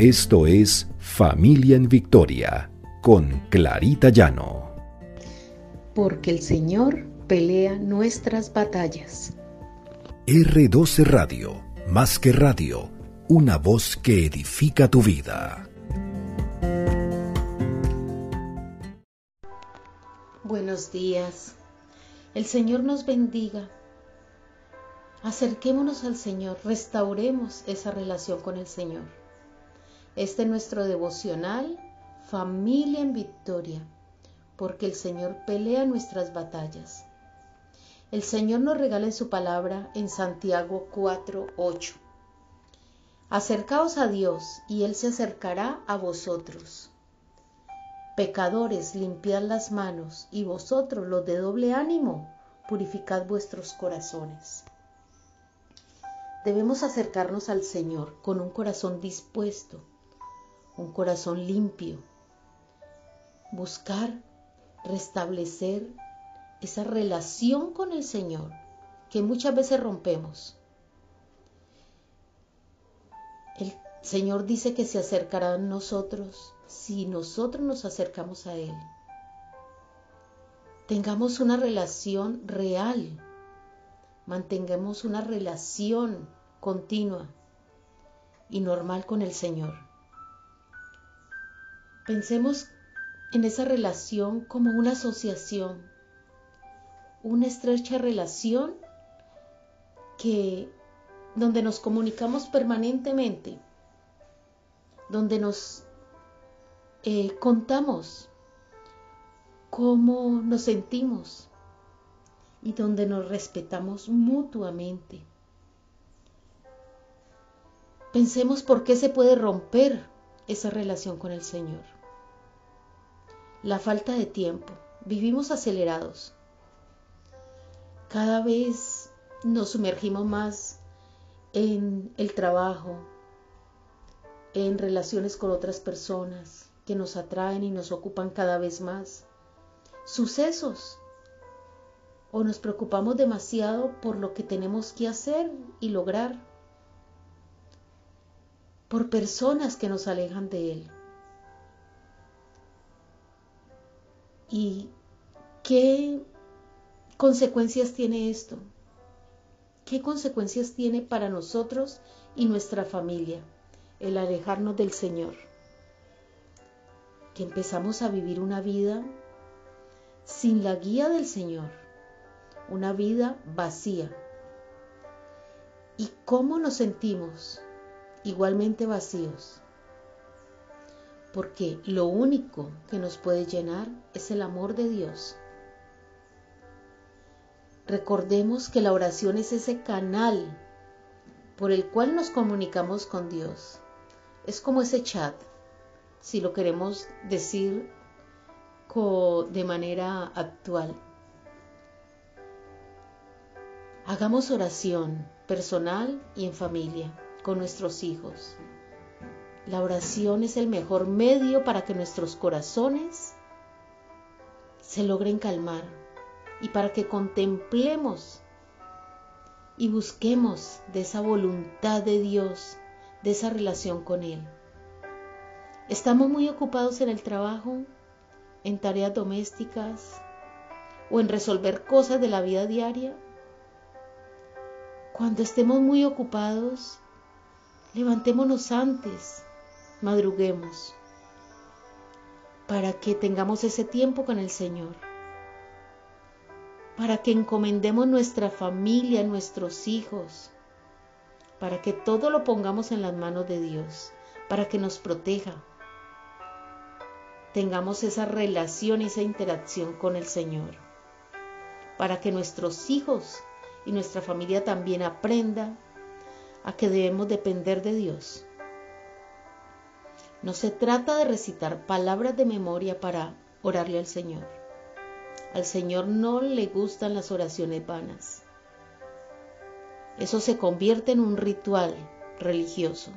Esto es Familia en Victoria con Clarita Llano. Porque el Señor pelea nuestras batallas. R12 Radio, más que radio, una voz que edifica tu vida. Buenos días. El Señor nos bendiga. Acerquémonos al Señor, restauremos esa relación con el Señor. Este es nuestro devocional, familia en victoria, porque el Señor pelea nuestras batallas. El Señor nos regala en su palabra en Santiago 4:8. Acercaos a Dios y Él se acercará a vosotros. Pecadores, limpiad las manos, y vosotros, los de doble ánimo, purificad vuestros corazones. Debemos acercarnos al Señor con un corazón dispuesto, un corazón limpio, buscar restablecer esa relación con el Señor que muchas veces rompemos. El Señor dice que se acercará a nosotros si nosotros nos acercamos a Él. Tengamos una relación real, mantengamos una relación continua y normal con el Señor. Pensemos en esa relación como una asociación, una estrecha relación que donde nos comunicamos permanentemente, donde nos eh, contamos cómo nos sentimos y donde nos respetamos mutuamente. Pensemos por qué se puede romper esa relación con el Señor. La falta de tiempo. Vivimos acelerados. Cada vez nos sumergimos más en el trabajo, en relaciones con otras personas que nos atraen y nos ocupan cada vez más. Sucesos. O nos preocupamos demasiado por lo que tenemos que hacer y lograr por personas que nos alejan de Él. ¿Y qué consecuencias tiene esto? ¿Qué consecuencias tiene para nosotros y nuestra familia el alejarnos del Señor? Que empezamos a vivir una vida sin la guía del Señor, una vida vacía. ¿Y cómo nos sentimos? igualmente vacíos, porque lo único que nos puede llenar es el amor de Dios. Recordemos que la oración es ese canal por el cual nos comunicamos con Dios. Es como ese chat, si lo queremos decir de manera actual. Hagamos oración personal y en familia con nuestros hijos. La oración es el mejor medio para que nuestros corazones se logren calmar y para que contemplemos y busquemos de esa voluntad de Dios, de esa relación con Él. Estamos muy ocupados en el trabajo, en tareas domésticas o en resolver cosas de la vida diaria. Cuando estemos muy ocupados, Levantémonos antes, madruguemos, para que tengamos ese tiempo con el Señor, para que encomendemos nuestra familia, nuestros hijos, para que todo lo pongamos en las manos de Dios, para que nos proteja. Tengamos esa relación, esa interacción con el Señor, para que nuestros hijos y nuestra familia también aprendan a que debemos depender de Dios. No se trata de recitar palabras de memoria para orarle al Señor. Al Señor no le gustan las oraciones vanas. Eso se convierte en un ritual religioso.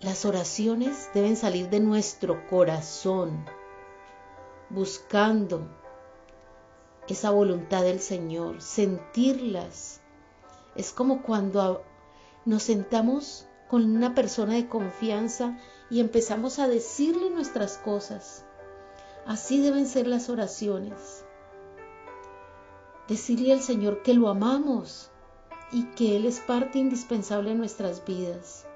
Las oraciones deben salir de nuestro corazón, buscando esa voluntad del Señor, sentirlas es como cuando nos sentamos con una persona de confianza y empezamos a decirle nuestras cosas. Así deben ser las oraciones. Decirle al Señor que lo amamos y que Él es parte indispensable de nuestras vidas.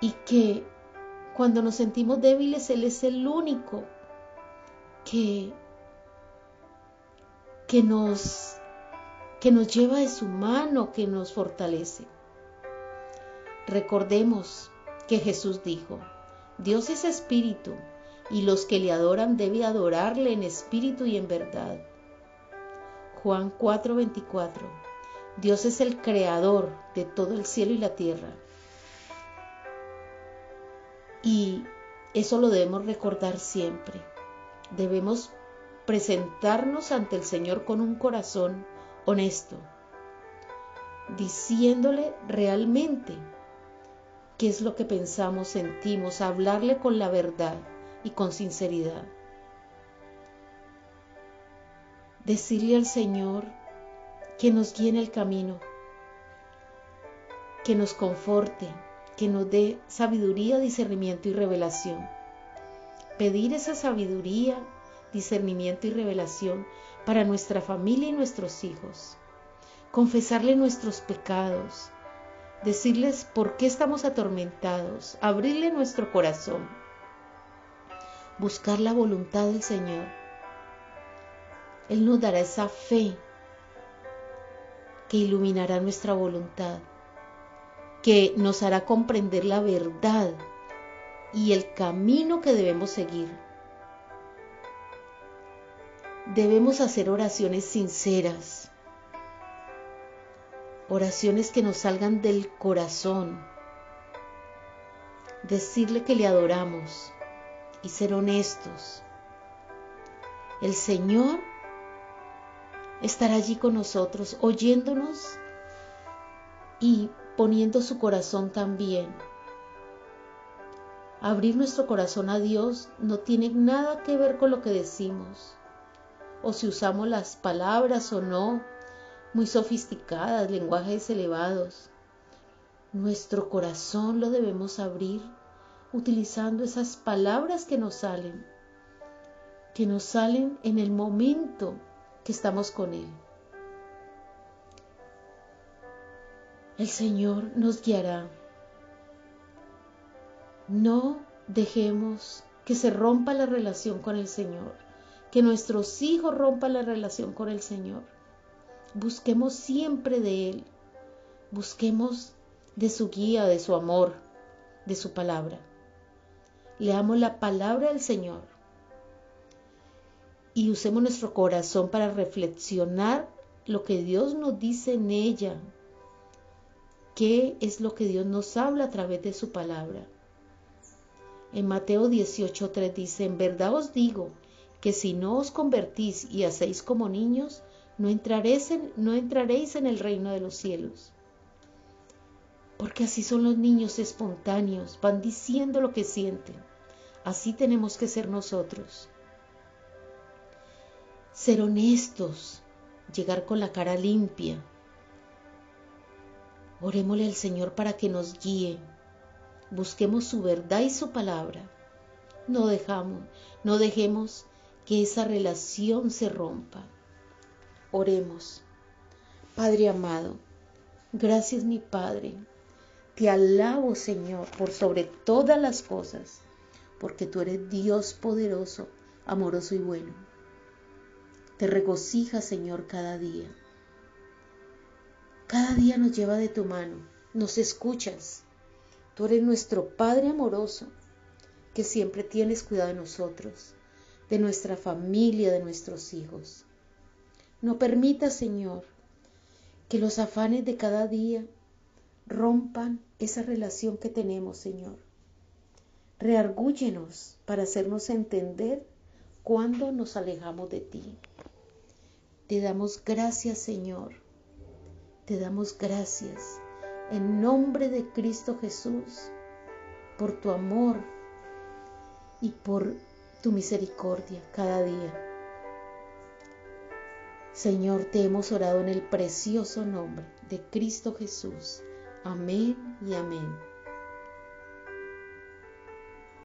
Y que cuando nos sentimos débiles, Él es el único que, que, nos, que nos lleva de su mano, que nos fortalece. Recordemos que Jesús dijo, Dios es espíritu y los que le adoran deben adorarle en espíritu y en verdad. Juan 4:24 Dios es el creador de todo el cielo y la tierra. Y eso lo debemos recordar siempre. Debemos presentarnos ante el Señor con un corazón honesto, diciéndole realmente qué es lo que pensamos, sentimos, hablarle con la verdad y con sinceridad. Decirle al Señor que nos guíe en el camino, que nos conforte, que nos dé sabiduría, discernimiento y revelación. Pedir esa sabiduría, discernimiento y revelación para nuestra familia y nuestros hijos. Confesarle nuestros pecados, decirles por qué estamos atormentados, abrirle nuestro corazón, buscar la voluntad del Señor. Él nos dará esa fe que iluminará nuestra voluntad, que nos hará comprender la verdad y el camino que debemos seguir. Debemos hacer oraciones sinceras, oraciones que nos salgan del corazón, decirle que le adoramos y ser honestos. El Señor estará allí con nosotros, oyéndonos y poniendo su corazón también. Abrir nuestro corazón a Dios no tiene nada que ver con lo que decimos, o si usamos las palabras o no, muy sofisticadas, lenguajes elevados. Nuestro corazón lo debemos abrir utilizando esas palabras que nos salen, que nos salen en el momento que estamos con Él. El Señor nos guiará. No dejemos que se rompa la relación con el Señor, que nuestros hijos rompan la relación con el Señor Busquemos siempre de Él. Busquemos de su guía, de su amor, de su palabra. Leamos la palabra del Señor y usemos nuestro corazón para reflexionar lo que Dios nos dice en ella. ¿Qué es lo que Dios nos habla a través de su palabra? En Mateo 18:3 dice, en verdad os digo que si no os convertís y hacéis como niños, no entraréis en, el reino de los cielos. Porque así son los niños espontáneos, van diciendo lo que sienten. Así tenemos que ser nosotros. Ser honestos, llegar con la cara limpia. Orémosle al Señor para que nos guíe. Busquemos su verdad y su palabra. No dejamos, no dejemos que esa relación se rompa. Oremos. Padre amado, gracias mi Padre. Te alabo, Señor, por sobre todas las cosas, porque tú eres Dios poderoso, amoroso y bueno. Te regocija, Señor, cada día. Cada día nos lleva de tu mano, nos escuchas. Tú eres nuestro Padre amoroso, que siempre tienes cuidado de nosotros, de nuestra familia, de nuestros hijos. No permita, Señor, que los afanes de cada día rompan esa relación que tenemos, Señor. Reargúyenos para hacernos entender cuando nos alejamos de ti. Te damos gracias, Señor. Te damos gracias en nombre de Cristo Jesús por tu amor y por tu misericordia cada día. Señor, te hemos orado en el precioso nombre de Cristo Jesús. Amén y amén.